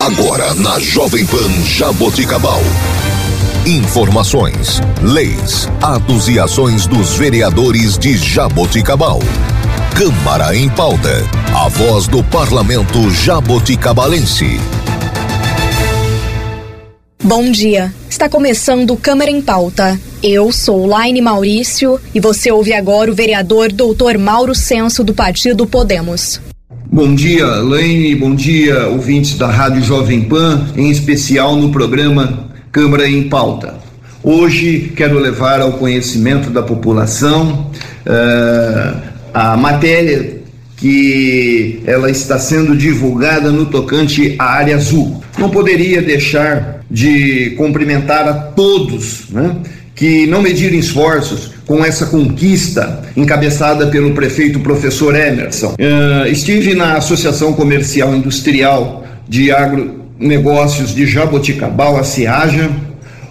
Agora na Jovem Pan Jaboticabal. Informações, leis, atos e ações dos vereadores de Jaboticabal. Câmara em pauta. A voz do parlamento jaboticabalense. Bom dia. Está começando Câmara em Pauta. Eu sou Laine Maurício e você ouve agora o vereador Dr. Mauro Senso do Partido Podemos. Bom dia, Laine, bom dia, ouvintes da Rádio Jovem Pan, em especial no programa Câmara em Pauta. Hoje quero levar ao conhecimento da população uh, a matéria que ela está sendo divulgada no tocante à área azul. Não poderia deixar de cumprimentar a todos, né? Que não mediram esforços com essa conquista encabeçada pelo prefeito professor Emerson. Uh, estive na Associação Comercial Industrial de Agronegócios de Jaboticabal, a CIAJA,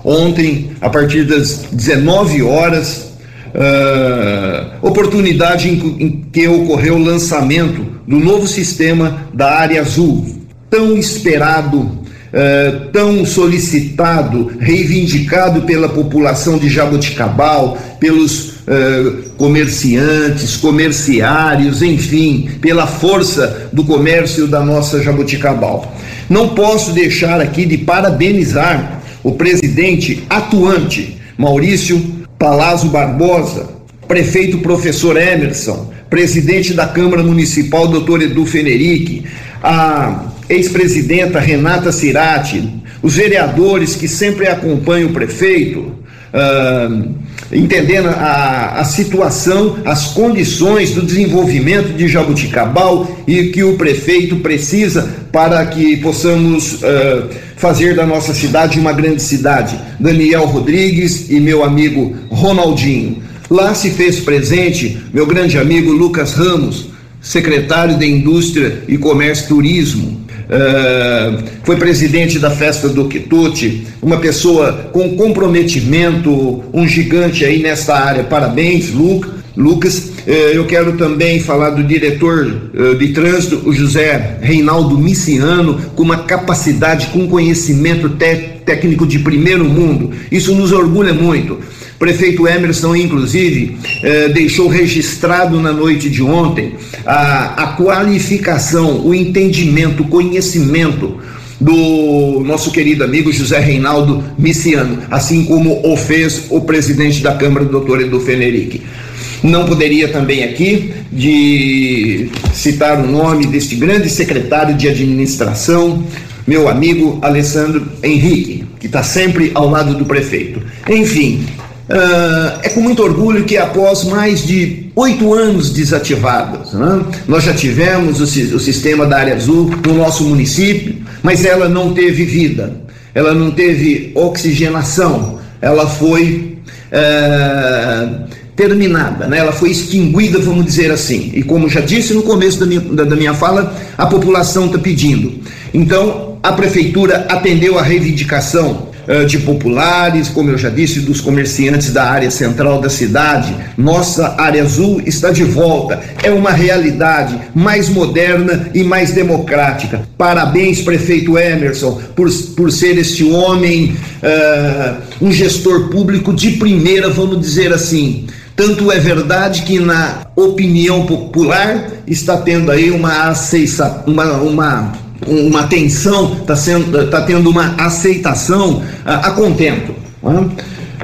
ontem, a partir das 19 horas, uh, oportunidade em, em que ocorreu o lançamento do novo sistema da área azul, tão esperado Uh, tão solicitado, reivindicado pela população de Jaboticabal, pelos uh, comerciantes, comerciários, enfim, pela força do comércio da nossa Jaboticabal. Não posso deixar aqui de parabenizar o presidente atuante, Maurício Palazzo Barbosa, prefeito professor Emerson, presidente da Câmara Municipal, doutor Edu Fenerick, a ex-presidenta Renata Cirati, os vereadores que sempre acompanham o prefeito, uh, entendendo a, a situação, as condições do desenvolvimento de Jabuticabal e que o prefeito precisa para que possamos uh, fazer da nossa cidade uma grande cidade. Daniel Rodrigues e meu amigo Ronaldinho. Lá se fez presente meu grande amigo Lucas Ramos, secretário de Indústria e Comércio e Turismo. Uh, foi presidente da festa do Quitute, uma pessoa com comprometimento, um gigante aí nessa área. Parabéns, Luca, Lucas. Uh, eu quero também falar do diretor uh, de trânsito, o José Reinaldo Miciano, com uma capacidade, com conhecimento técnico de primeiro mundo. Isso nos orgulha muito. Prefeito Emerson, inclusive, eh, deixou registrado na noite de ontem a, a qualificação, o entendimento, o conhecimento do nosso querido amigo José Reinaldo Miciano, assim como o fez o presidente da Câmara, doutor Edu Fenerick. Não poderia também aqui de citar o nome deste grande secretário de administração, meu amigo Alessandro Henrique, que está sempre ao lado do prefeito. Enfim, Uh, é com muito orgulho que após mais de oito anos desativados, né, nós já tivemos o, o, sistema da área azul no nosso município, mas ela não teve vida, ela não teve oxigenação, ela foi uh, terminada, né, ela foi extinguida, vamos dizer assim. E como já disse no começo da minha, da, da minha fala, a população está pedindo. Então, a prefeitura atendeu a reivindicação de populares, como eu já disse, dos comerciantes da área central da cidade. Nossa área azul está de volta. É uma realidade mais moderna e mais democrática. Parabéns, prefeito Emerson, por, por ser este homem, uh, um gestor público de primeira, vamos dizer assim. Tanto é verdade que na opinião popular está tendo aí uma uma, uma uma atenção, está tá tendo uma aceitação a, a contento. Né?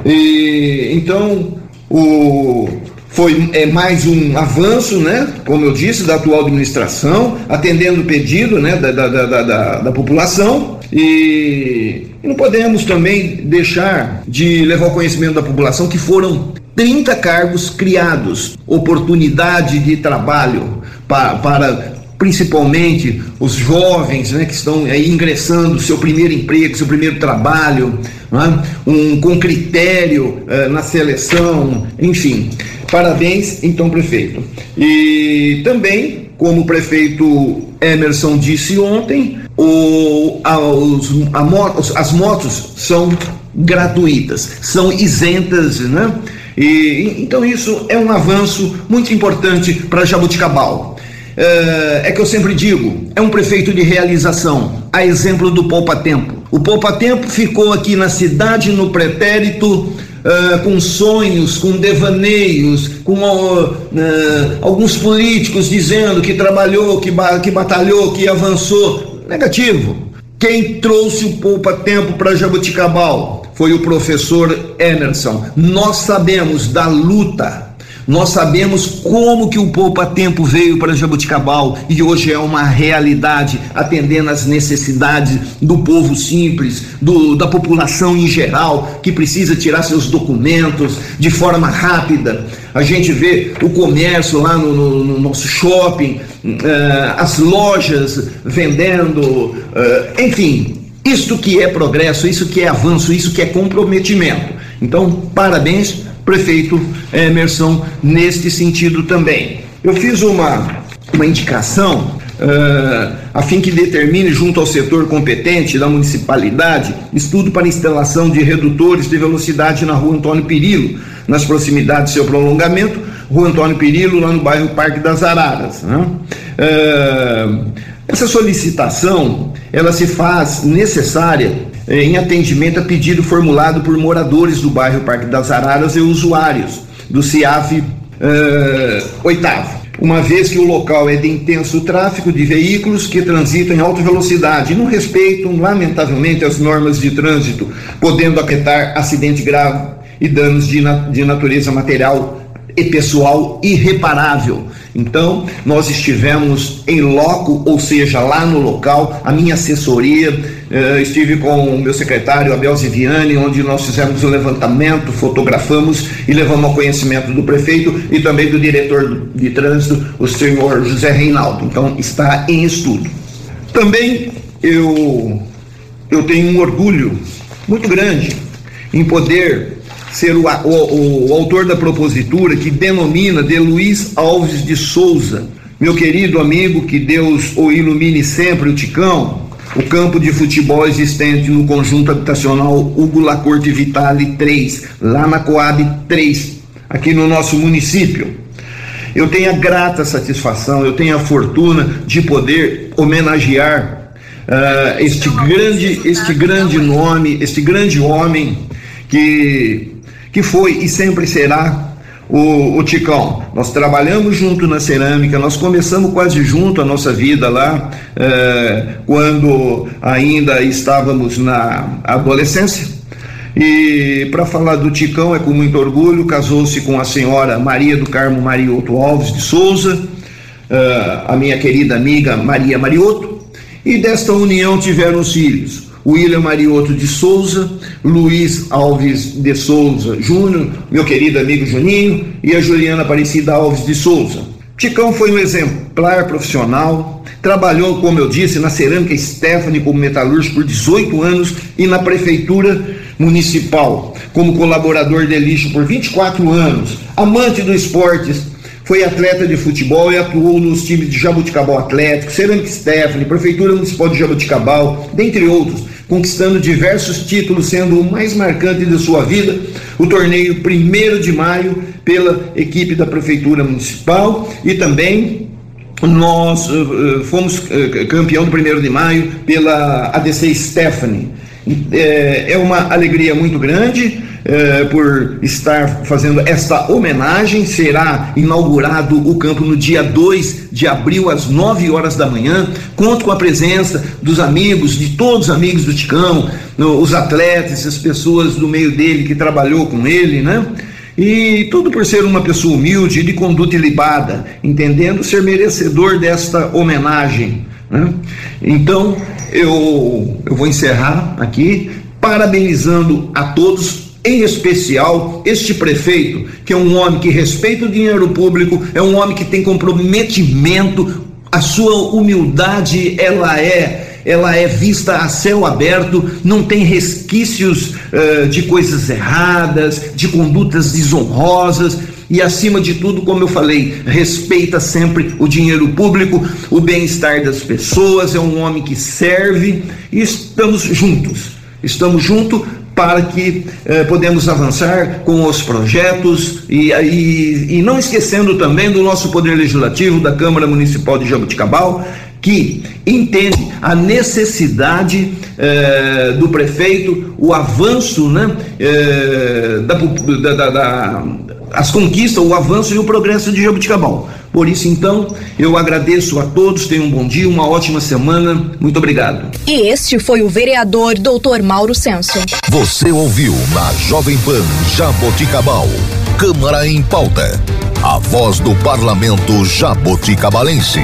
E, então, o, foi é, mais um avanço, né, como eu disse, da atual administração, atendendo o pedido né, da, da, da, da, da população. E, e não podemos também deixar de levar ao conhecimento da população que foram 30 cargos criados, oportunidade de trabalho para, para principalmente os jovens né, que estão aí ingressando, seu primeiro emprego, seu primeiro trabalho, é? um, com critério uh, na seleção, enfim. Parabéns, então, prefeito. E também, como o prefeito Emerson disse ontem, o, a, os, a motos, as motos são gratuitas, são isentas, né? E, então isso é um avanço muito importante para Jabuticabal. É, é que eu sempre digo, é um prefeito de realização, a exemplo do Poupa Tempo. O Poupa Tempo ficou aqui na cidade no pretérito Uh, com sonhos, com devaneios, com uh, uh, alguns políticos dizendo que trabalhou, que, ba que batalhou, que avançou. Negativo. Quem trouxe o Poupa Tempo para Jabuticabal foi o professor Emerson. Nós sabemos da luta nós sabemos como que o Poupa Tempo veio para Jabuticabal e hoje é uma realidade, atendendo às necessidades do povo simples, do, da população em geral, que precisa tirar seus documentos de forma rápida. A gente vê o comércio lá no, no, no nosso shopping, uh, as lojas vendendo, uh, enfim, isto que é progresso, isso que é avanço, isso que é comprometimento. Então, parabéns prefeito Emerson neste sentido também. Eu fiz uma, uma indicação uh, a fim que determine, junto ao setor competente da municipalidade, estudo para instalação de redutores de velocidade na rua Antônio Pirilo, nas proximidades do seu prolongamento, rua Antônio Pirilo, lá no bairro Parque das Araras. Né? Uh, essa solicitação ela se faz necessária em atendimento a pedido formulado por moradores do bairro Parque das Araras e usuários do CIAF eh, oitavo. Uma vez que o local é de intenso tráfego de veículos que transitam em alta velocidade e não respeitam, lamentavelmente, as normas de trânsito, podendo acarretar acidente grave e danos de, na, de natureza material e pessoal irreparável. Então, nós estivemos em loco, ou seja, lá no local, a minha assessoria, eh, estive com o meu secretário Abel Ziviani, onde nós fizemos o levantamento, fotografamos e levamos ao conhecimento do prefeito e também do diretor de trânsito, o senhor José Reinaldo. Então, está em estudo. Também eu, eu tenho um orgulho muito grande em poder ser o, o, o autor da propositura que denomina de Luiz Alves de Souza, meu querido amigo, que Deus o ilumine sempre, o Ticão, o campo de futebol existente no conjunto habitacional Hugo Lacorte Vitale 3, lá na Coab 3, aqui no nosso município. Eu tenho a grata satisfação, eu tenho a fortuna de poder homenagear uh, este grande, este grande nome, este grande homem que que foi e sempre será o, o Ticão. Nós trabalhamos junto na cerâmica, nós começamos quase junto a nossa vida lá, eh, quando ainda estávamos na adolescência. E para falar do Ticão é com muito orgulho, casou-se com a senhora Maria do Carmo Marioto Alves de Souza, eh, a minha querida amiga Maria Marioto, e desta união tiveram os filhos. William Marioto de Souza, Luiz Alves de Souza Júnior, meu querido amigo Juninho, e a Juliana Aparecida Alves de Souza. Ticão foi um exemplar profissional, trabalhou, como eu disse, na cerâmica Stephanie como metalúrgico por 18 anos e na prefeitura municipal como colaborador de lixo por 24 anos, amante do esportes, foi atleta de futebol e atuou nos times de Jabuticabal Atlético, Cerâmica Stephanie, Prefeitura Municipal de Jabuticabal, dentre outros conquistando diversos títulos, sendo o mais marcante de sua vida o torneio 1 de maio pela equipe da Prefeitura Municipal e também nós uh, fomos uh, campeão do 1 de maio pela ADC Stephanie. É, é uma alegria muito grande eh, por estar fazendo esta homenagem. Será inaugurado o campo no dia 2 de abril, às 9 horas da manhã. Conto com a presença dos amigos, de todos os amigos do Ticão, os atletas, as pessoas do meio dele que trabalhou com ele, né? E tudo por ser uma pessoa humilde, de conduta ilibada, entendendo ser merecedor desta homenagem. Né? Então, eu, eu vou encerrar aqui, parabenizando a todos em especial este prefeito, que é um homem que respeita o dinheiro público, é um homem que tem comprometimento, a sua humildade ela é ela é vista a céu aberto, não tem resquícios uh, de coisas erradas, de condutas desonrosas e acima de tudo, como eu falei, respeita sempre o dinheiro público, o bem-estar das pessoas, é um homem que serve e estamos juntos. Estamos juntos para que eh, podemos avançar com os projetos e, e, e não esquecendo também do nosso Poder Legislativo, da Câmara Municipal de Jabuticabal, que entende a necessidade eh, do prefeito, o avanço, né, eh, da, da, da, as conquistas, o avanço e o progresso de Jabuticabal. Por isso, então, eu agradeço a todos, tenham um bom dia, uma ótima semana, muito obrigado. E este foi o vereador Dr. Mauro Senso. Você ouviu na Jovem Pan Jaboticabal, Câmara em Pauta, a voz do parlamento jaboticabalense.